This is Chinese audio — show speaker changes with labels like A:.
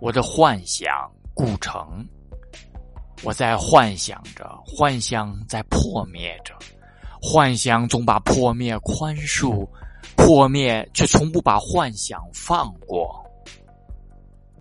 A: 我的幻想故城。我在幻想着，幻想在破灭着，幻想总把破灭宽恕，破灭却从不把幻想放过。